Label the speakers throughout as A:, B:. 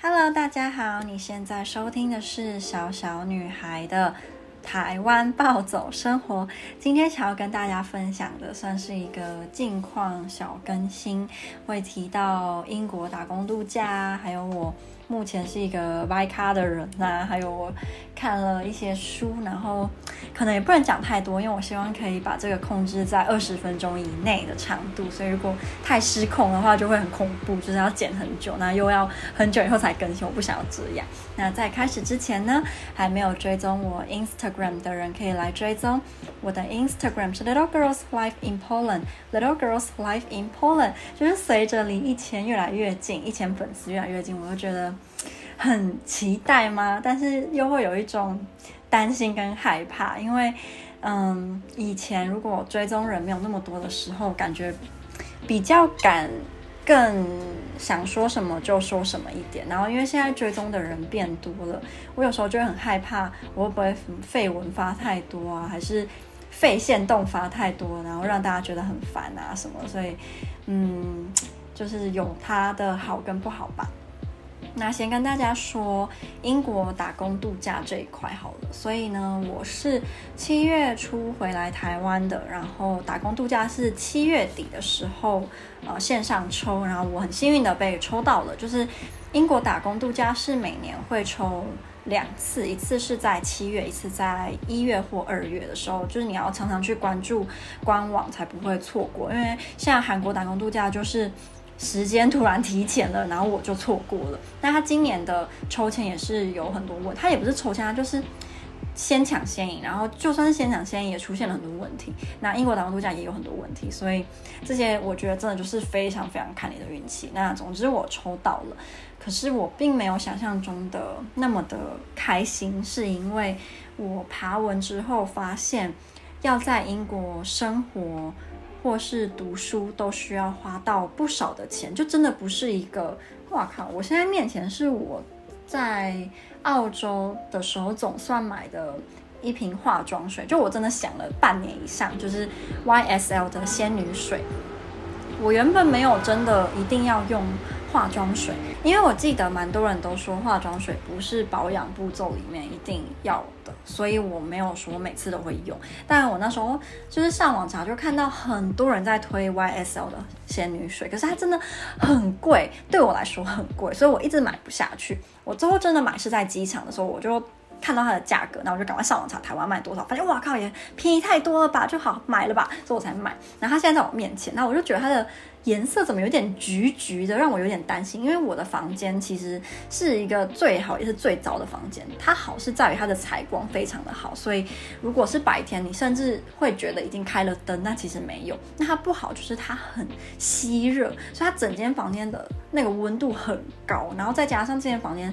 A: Hello，大家好，你现在收听的是小小女孩的台湾暴走生活。今天想要跟大家分享的，算是一个近况小更新，会提到英国打工度假，还有我。目前是一个歪咖的人呐、还有我看了一些书，然后可能也不能讲太多，因为我希望可以把这个控制在二十分钟以内的长度，所以如果太失控的话，就会很恐怖，就是要剪很久，那又要很久以后才更新，我不想要这样。那在开始之前呢，还没有追踪我 Instagram 的人可以来追踪，我的 Instagram 是 Little Girls Life in Poland，Little Girls Life in Poland，就是随着离一千越来越近，一千粉丝越来越近，我就觉得。很期待吗？但是又会有一种担心跟害怕，因为，嗯，以前如果追踪人没有那么多的时候，感觉比较敢，更想说什么就说什么一点。然后，因为现在追踪的人变多了，我有时候就会很害怕，我会不会废文发太多啊，还是废限动发太多，然后让大家觉得很烦啊什么？所以，嗯，就是有它的好跟不好吧。那先跟大家说英国打工度假这一块好了，所以呢，我是七月初回来台湾的，然后打工度假是七月底的时候，呃，线上抽，然后我很幸运的被抽到了，就是英国打工度假是每年会抽两次，一次是在七月，一次在一月或二月的时候，就是你要常常去关注官网才不会错过，因为像韩国打工度假就是。时间突然提前了，然后我就错过了。那他今年的抽签也是有很多问，他也不是抽签，他就是先抢先赢。然后就算是先抢先赢，也出现了很多问题。那英国打工度假也有很多问题，所以这些我觉得真的就是非常非常看你的运气。那总之我抽到了，可是我并没有想象中的那么的开心，是因为我爬文之后发现要在英国生活。或是读书都需要花到不少的钱，就真的不是一个。哇靠！我现在面前是我在澳洲的时候总算买的一瓶化妆水，就我真的想了半年以上，就是 YSL 的仙女水。我原本没有真的一定要用。化妆水，因为我记得蛮多人都说化妆水不是保养步骤里面一定要的，所以我没有说每次都会用。但我那时候就是上网查，就看到很多人在推 YSL 的仙女水，可是它真的很贵，对我来说很贵，所以我一直买不下去。我最后真的买是在机场的时候，我就看到它的价格，那我就赶快上网查台湾卖多少，发现哇靠也便宜太多了吧，就好买了吧，所以我才买。然后它现在在我面前，那我就觉得它的。颜色怎么有点橘橘的，让我有点担心。因为我的房间其实是一个最好也是最糟的房间。它好是在于它的采光非常的好，所以如果是白天，你甚至会觉得已经开了灯，那其实没有。那它不好就是它很吸热，所以它整间房间的那个温度很高。然后再加上这间房间，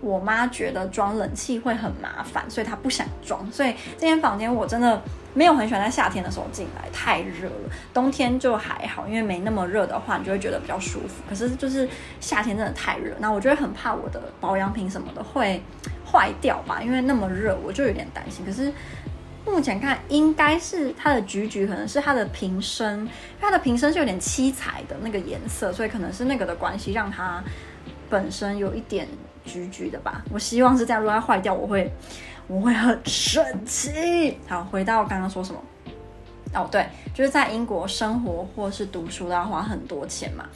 A: 我妈觉得装冷气会很麻烦，所以她不想装。所以这间房间我真的。没有很喜欢在夏天的时候进来，太热了。冬天就还好，因为没那么热的话，你就会觉得比较舒服。可是就是夏天真的太热，那我就会很怕我的保养品什么的会坏掉吧，因为那么热，我就有点担心。可是目前看，应该是它的橘橘，可能是它的瓶身，它的瓶身是有点七彩的那个颜色，所以可能是那个的关系，让它本身有一点橘橘的吧。我希望是这样，如果它坏掉，我会。我会很生气。好，回到刚刚说什么？哦，对，就是在英国生活或是读书都要花很多钱嘛。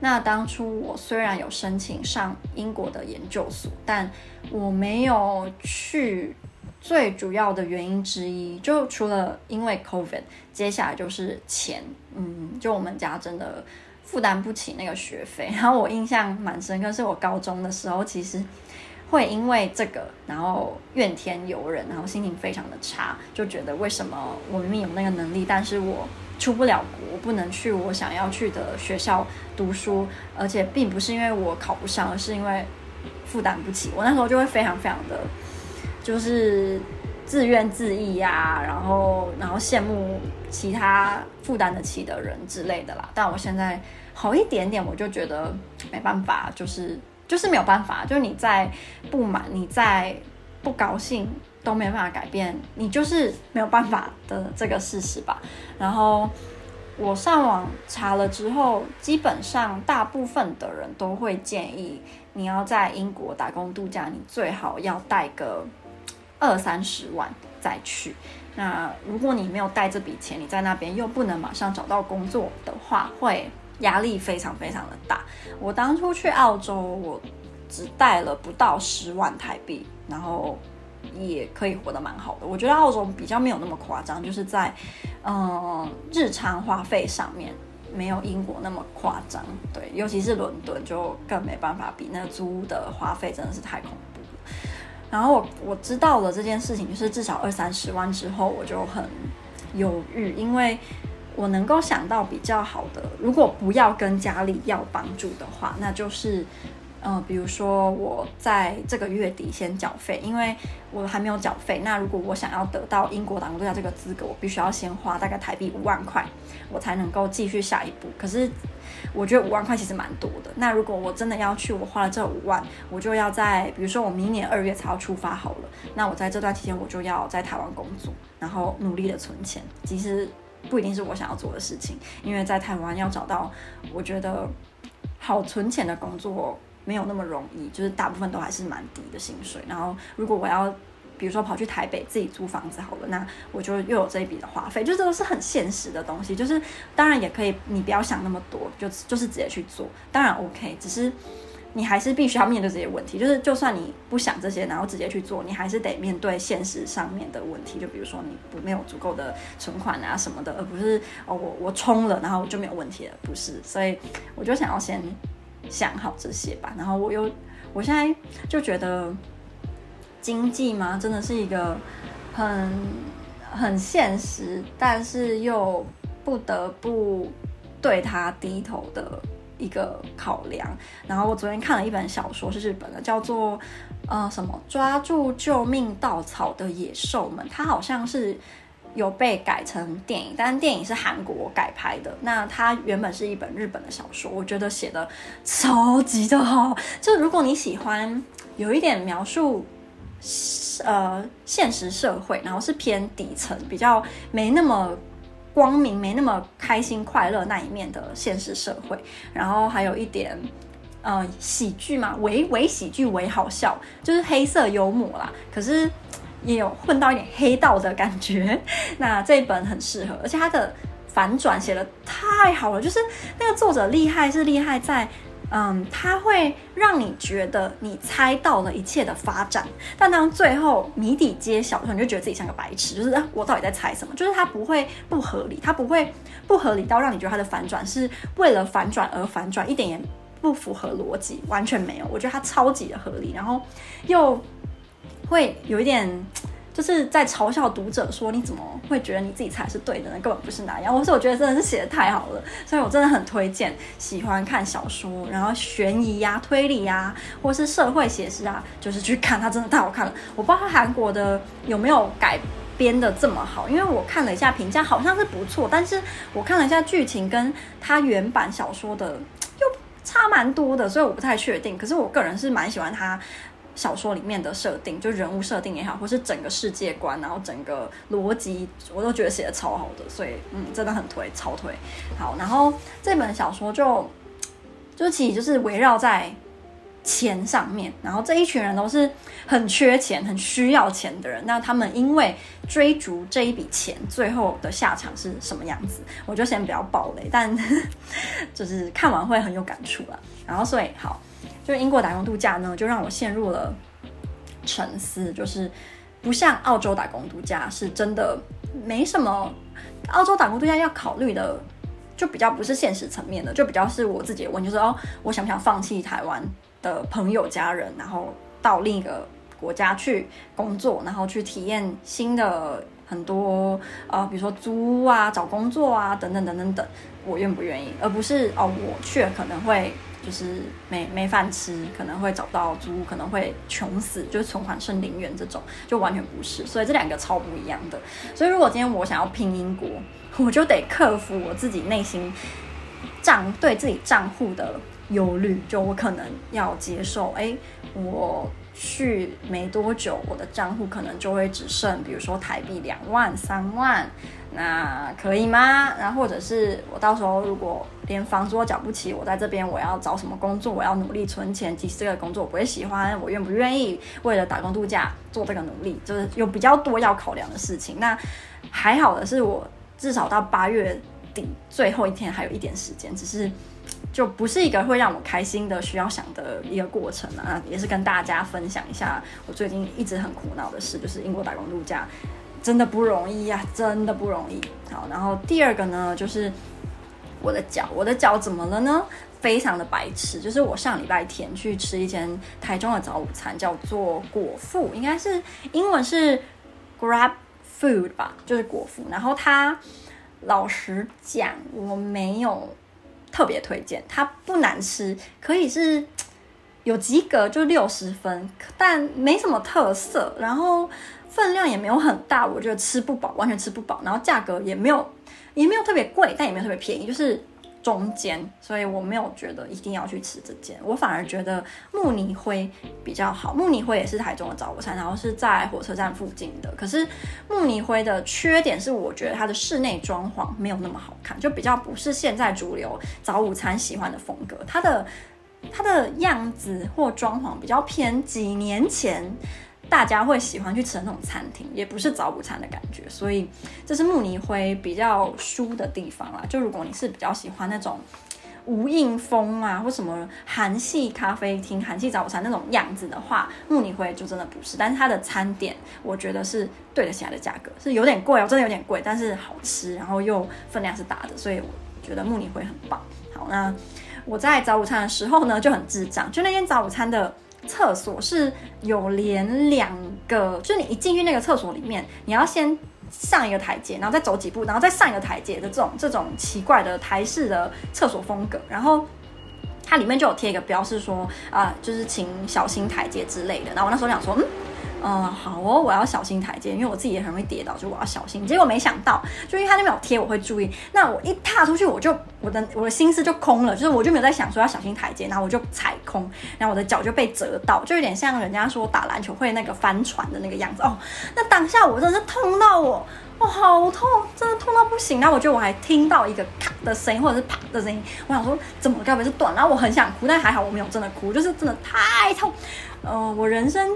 A: 那当初我虽然有申请上英国的研究所，但我没有去。最主要的原因之一，就除了因为 COVID，接下来就是钱。嗯，就我们家真的负担不起那个学费。然后我印象蛮深刻，是我高中的时候，其实。会因为这个，然后怨天尤人，然后心情非常的差，就觉得为什么我明明有那个能力，但是我出不了国，不能去我想要去的学校读书，而且并不是因为我考不上，而是因为负担不起。我那时候就会非常非常的，就是自怨自艾呀，然后然后羡慕其他负担得起的人之类的啦。但我现在好一点点，我就觉得没办法，就是。就是没有办法，就是你在不满，你在不高兴，都没办法改变，你就是没有办法的这个事实吧。然后我上网查了之后，基本上大部分的人都会建议你要在英国打工度假，你最好要带个二三十万再去。那如果你没有带这笔钱，你在那边又不能马上找到工作的话，会压力非常非常的大。我当初去澳洲，我只带了不到十万台币，然后也可以活得蛮好的。我觉得澳洲比较没有那么夸张，就是在嗯、日常花费上面没有英国那么夸张。对，尤其是伦敦就更没办法比，那租的花费真的是太恐怖了。然后我我知道了这件事情，就是至少二三十万之后，我就很犹豫，因为我能够想到比较好的，如果不要跟家里要帮助的话，那就是。嗯、呃，比如说我在这个月底先缴费，因为我还没有缴费。那如果我想要得到英国打工度假这个资格，我必须要先花大概台币五万块，我才能够继续下一步。可是我觉得五万块其实蛮多的。那如果我真的要去，我花了这五万，我就要在比如说我明年二月才要出发好了。那我在这段期间，我就要在台湾工作，然后努力的存钱。其实不一定是我想要做的事情，因为在台湾要找到我觉得好存钱的工作。没有那么容易，就是大部分都还是蛮低的薪水。然后，如果我要，比如说跑去台北自己租房子好了，那我就又有这一笔的花费，就这个是很现实的东西。就是当然也可以，你不要想那么多，就就是直接去做，当然 OK。只是你还是必须要面对这些问题。就是就算你不想这些，然后直接去做，你还是得面对现实上面的问题。就比如说你不没有足够的存款啊什么的，而不是哦我我冲了，然后就没有问题了，不是。所以我就想要先。想好这些吧，然后我又，我现在就觉得经济嘛，真的是一个很很现实，但是又不得不对他低头的一个考量。然后我昨天看了一本小说，是日本的，叫做呃什么抓住救命稻草的野兽们，它好像是。有被改成电影，但电影是韩国改拍的。那它原本是一本日本的小说，我觉得写的超级的好。就如果你喜欢有一点描述，呃，现实社会，然后是偏底层，比较没那么光明、没那么开心快乐那一面的现实社会，然后还有一点呃喜剧嘛，唯唯喜剧、唯好笑，就是黑色幽默啦。可是。也有混到一点黑道的感觉，那这一本很适合，而且它的反转写的太好了，就是那个作者厉害是厉害在，嗯，它会让你觉得你猜到了一切的发展，但当最后谜底揭晓的时候，你就觉得自己像个白痴，就是我到底在猜什么？就是它不会不合理，它不会不合理到让你觉得它的反转是为了反转而反转，一点也不符合逻辑，完全没有。我觉得它超级的合理，然后又。会有一点，就是在嘲笑读者说，你怎么会觉得你自己才是对的呢？根本不是那样。我是我觉得真的是写得太好了，所以我真的很推荐喜欢看小说，然后悬疑呀、推理呀、啊，或是社会写实啊，就是去看它，真的太好看了。我不知道韩国的有没有改编的这么好，因为我看了一下评价，好像是不错，但是我看了一下剧情，跟它原版小说的又差蛮多的，所以我不太确定。可是我个人是蛮喜欢它。小说里面的设定，就人物设定也好，或是整个世界观，然后整个逻辑，我都觉得写的超好的，所以嗯，真的很推，超推。好，然后这本小说就就其实就是围绕在钱上面，然后这一群人都是很缺钱、很需要钱的人，那他们因为追逐这一笔钱，最后的下场是什么样子？我就先不要爆雷，但就是看完会很有感触了。然后所以好。就英国打工度假呢，就让我陷入了沉思。就是不像澳洲打工度假，是真的没什么。澳洲打工度假要考虑的，就比较不是现实层面的，就比较是我自己的问，就是哦，我想不想放弃台湾的朋友家人，然后到另一个国家去工作，然后去体验新的很多呃，比如说租啊、找工作啊等等等等等，我愿不愿意？而不是哦，我去了可能会。就是没没饭吃，可能会找不到租，可能会穷死，就是存款剩零元这种，就完全不是。所以这两个超不一样的。所以如果今天我想要拼英国，我就得克服我自己内心账对自己账户的忧虑，就我可能要接受，哎，我去没多久，我的账户可能就会只剩，比如说台币两万、三万，那可以吗？然后或者是我到时候如果连房租都缴不起，我在这边我要找什么工作？我要努力存钱，即使这个工作我不会喜欢，我愿不愿意为了打工度假做这个努力？就是有比较多要考量的事情。那还好的是我至少到八月底最后一天还有一点时间，只是。就不是一个会让我开心的需要想的一个过程啊，也是跟大家分享一下我最近一直很苦恼的事，就是英国打工度假真的不容易呀，真的不容易。好，然后第二个呢，就是我的脚，我的脚怎么了呢？非常的白痴，就是我上礼拜天去吃一间台中的早午餐，叫做果腹，应该是英文是 Grab Food 吧，就是果腹。然后他老实讲，我没有。特别推荐，它不难吃，可以是有及格，就六十分，但没什么特色，然后分量也没有很大，我觉得吃不饱，完全吃不饱，然后价格也没有，也没有特别贵，但也没有特别便宜，就是。中间，所以我没有觉得一定要去吃这间，我反而觉得慕尼灰比较好。慕尼灰也是台中的早午餐，然后是在火车站附近的。可是慕尼灰的缺点是，我觉得它的室内装潢没有那么好看，就比较不是现在主流早午餐喜欢的风格。它的它的样子或装潢比较偏几年前。大家会喜欢去吃的那种餐厅，也不是早午餐的感觉，所以这是慕尼灰比较舒的地方啦。就如果你是比较喜欢那种无印风啊，或什么韩系咖啡厅、韩系早午餐那种样子的话，慕尼灰就真的不是。但是它的餐点，我觉得是对得起来的价格，是有点贵哦，真的有点贵，但是好吃，然后又分量是大的，所以我觉得慕尼灰很棒。好，那我在早午餐的时候呢，就很智障，就那间早午餐的。厕所是有连两个，就是你一进去那个厕所里面，你要先上一个台阶，然后再走几步，然后再上一个台阶的这种这种奇怪的台式的厕所风格，然后它里面就有贴一个标示说啊、就是请小心台阶之类的。然后我那时候想说，嗯。嗯，好哦，我要小心台阶，因为我自己也很容易跌倒，就我要小心。结果没想到，就因为他那边有贴，我会注意。那我一踏出去，我就我的我的心思就空了，就是我就没有在想说要小心台阶，然后我就踩空，然后我的脚就被折到，就有点像人家说打篮球会那个翻船的那个样子哦。那当下我真的是痛到我，哦，好痛，真的痛到不行。然后我觉得我还听到一个咔的声音，或者是啪的声音，我想说怎么该不是断？然后我很想哭，但还好我没有真的哭，就是真的太痛。呃，我人生。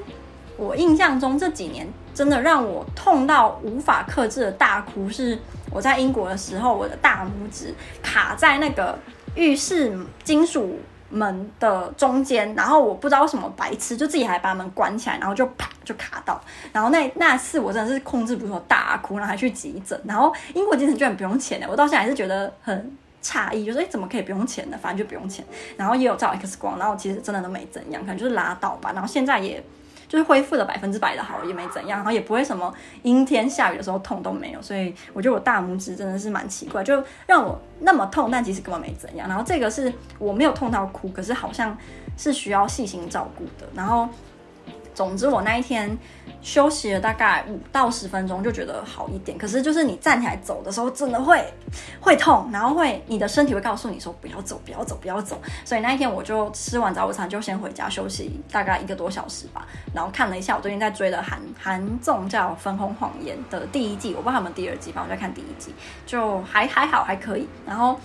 A: 我印象中这几年真的让我痛到无法克制的大哭，是我在英国的时候，我的大拇指卡在那个浴室金属门的中间，然后我不知道什么白痴就自己还把门关起来，然后就啪就卡到，然后那那次我真的是控制不住大哭，然后还去急诊，然后英国急诊居然不用钱的，我到现在还是觉得很诧异，就是诶怎么可以不用钱呢？反正就不用钱，然后也有照 X 光，然后其实真的都没怎样，可能就是拉到吧，然后现在也。就是恢复了百分之百的好，也没怎样，然后也不会什么阴天下雨的时候痛都没有，所以我觉得我大拇指真的是蛮奇怪，就让我那么痛，但其实根本没怎样。然后这个是我没有痛到哭，可是好像是需要细心照顾的。然后。总之，我那一天休息了大概五到十分钟，就觉得好一点。可是，就是你站起来走的时候，真的会会痛，然后会你的身体会告诉你说不要走，不要走，不要走。所以那一天我就吃完早午餐就先回家休息大概一个多小时吧。然后看了一下我最近在追的韩韩综叫《粉红谎言》的第一季，我不知道他们第二季吧，我在看第一季，就还还好还可以。然后。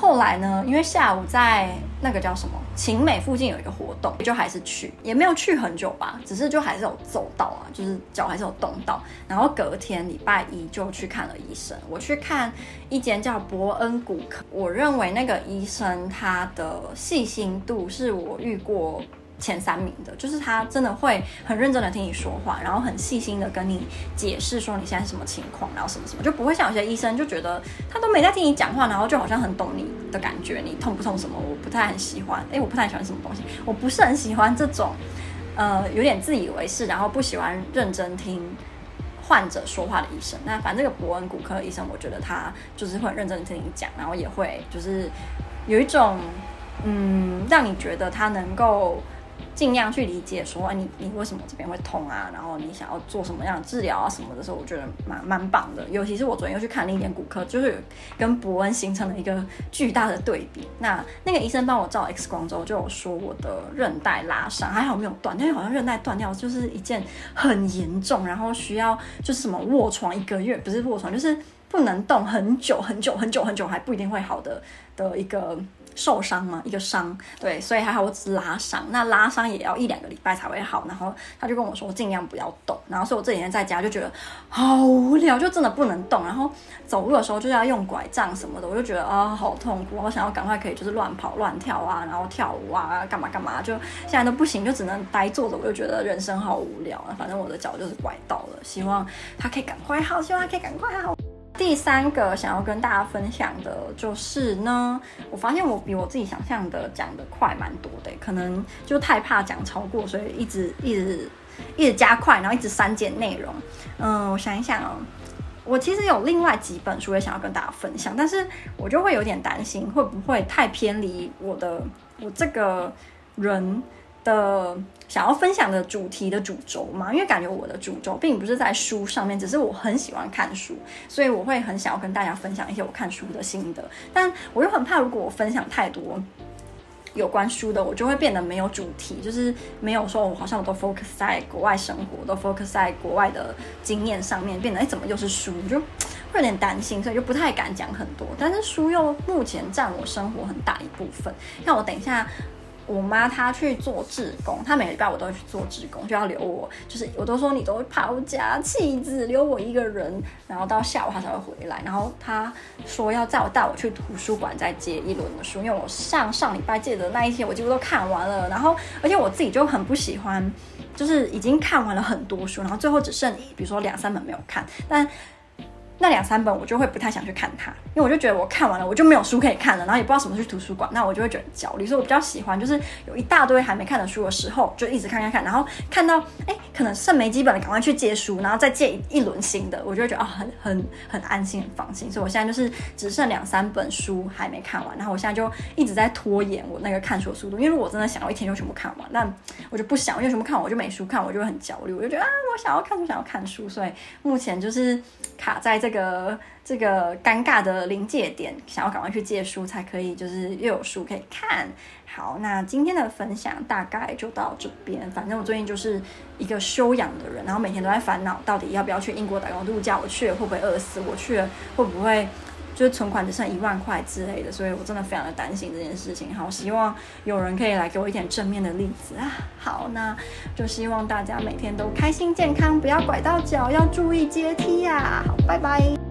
A: 后来呢，因为下午在那个叫什么晴美附近有一个活动，就还是去，也没有去很久吧，只是就还是有走到啊，就是脚还是有动到。然后隔天礼拜一就去看了医生，我去看一间叫伯恩骨科，我认为那个医生他的细心度是我遇过。前三名的，就是他真的会很认真的听你说话，然后很细心的跟你解释说你现在是什么情况，然后什么什么，就不会像有些医生就觉得他都没在听你讲话，然后就好像很懂你的感觉，你痛不痛什么，我不太很喜欢，诶，我不太喜欢什么东西，我不是很喜欢这种，呃，有点自以为是，然后不喜欢认真听患者说话的医生。那反正这个伯恩骨科医生，我觉得他就是会认真听你讲，然后也会就是有一种，嗯，让你觉得他能够。尽量去理解说，你你为什么这边会痛啊？然后你想要做什么样的治疗啊什么的时候，我觉得蛮蛮棒的。尤其是我昨天又去看另一点骨科，就是跟伯恩形成了一个巨大的对比。那那个医生帮我照 X 光之后，就有说我的韧带拉伤，还好没有断，因为好像韧带断掉就是一件很严重，然后需要就是什么卧床一个月，不是卧床，就是不能动很久很久很久很久，还不一定会好的的一个。受伤吗？一个伤，对，所以还好我只是拉伤，那拉伤也要一两个礼拜才会好。然后他就跟我说尽量不要动，然后所以我这几天在家就觉得好无聊，就真的不能动。然后走路的时候就要用拐杖什么的，我就觉得啊、好痛苦，我想要赶快可以就是乱跑乱跳啊，然后跳舞啊，干嘛干嘛，就现在都不行，就只能呆坐着，我就觉得人生好无聊啊。反正我的脚就是拐到了，希望他可以赶快好，希望他可以赶快好。第三个想要跟大家分享的就是呢，我发现我比我自己想象的讲得快蛮多的，可能就太怕讲超过，所以一直一直一直加快，然后一直删减内容。嗯，我想一想哦，我其实有另外几本书也想要跟大家分享，但是我就会有点担心会不会太偏离我的我这个人的想要分享的主题的主轴嘛，因为感觉我的主轴并不是在书上面，只是我很喜欢看书，所以我会很想要跟大家分享一些我看书的心得。但我又很怕，如果我分享太多有关书的，我就会变得没有主题，就是没有说我好像我都 focus 在国外生活，都 focus 在国外的经验上面，变得哎怎么又是书，就会有点担心，所以就不太敢讲很多。但是书又目前占我生活很大一部分，那我等一下。我妈她去做志工，她每个礼拜我都会去做志工，就要留我，就是我都说你都会抛家弃子留我一个人，然后到下午她才会回来。然后她说要再带我去图书馆再借一轮的书，因为我上上礼拜借的那一天我几乎都看完了。然后而且我自己就很不喜欢，就是已经看完了很多书，然后最后只剩比如说两三本没有看，但。那两三本我就会不太想去看它，因为我就觉得我看完了我就没有书可以看了，然后也不知道什么去图书馆，那我就会觉得焦虑。所以我比较喜欢就是有一大堆还没看的书的时候，就一直看看看，然后看到哎可能剩没几本了，赶快去借书，然后再借一一轮新的，我就会觉得啊、很很很安心很放心。所以我现在就是只剩两三本书还没看完，然后我现在就一直在拖延我那个看书的速度，因为如果我真的想要一天就全部看完，但我就不想，因为全部看完我就没书看，我就会很焦虑，我就觉得啊我想要看书想要看书，所以目前就是卡在这。这个这个尴尬的临界点，想要赶快去借书才可以，就是又有书可以看。好，那今天的分享大概就到这边。反正我最近就是一个修养的人，然后每天都在烦恼，到底要不要去英国打工度假？我去了会不会饿死？我去了会不会就是存款只剩一万块之类的？所以我真的非常的担心这件事情。好，希望有人可以来给我一点正面的例子啊。好，那就希望大家每天都开心健康，不要拐到脚，要注意阶梯呀。好，拜拜。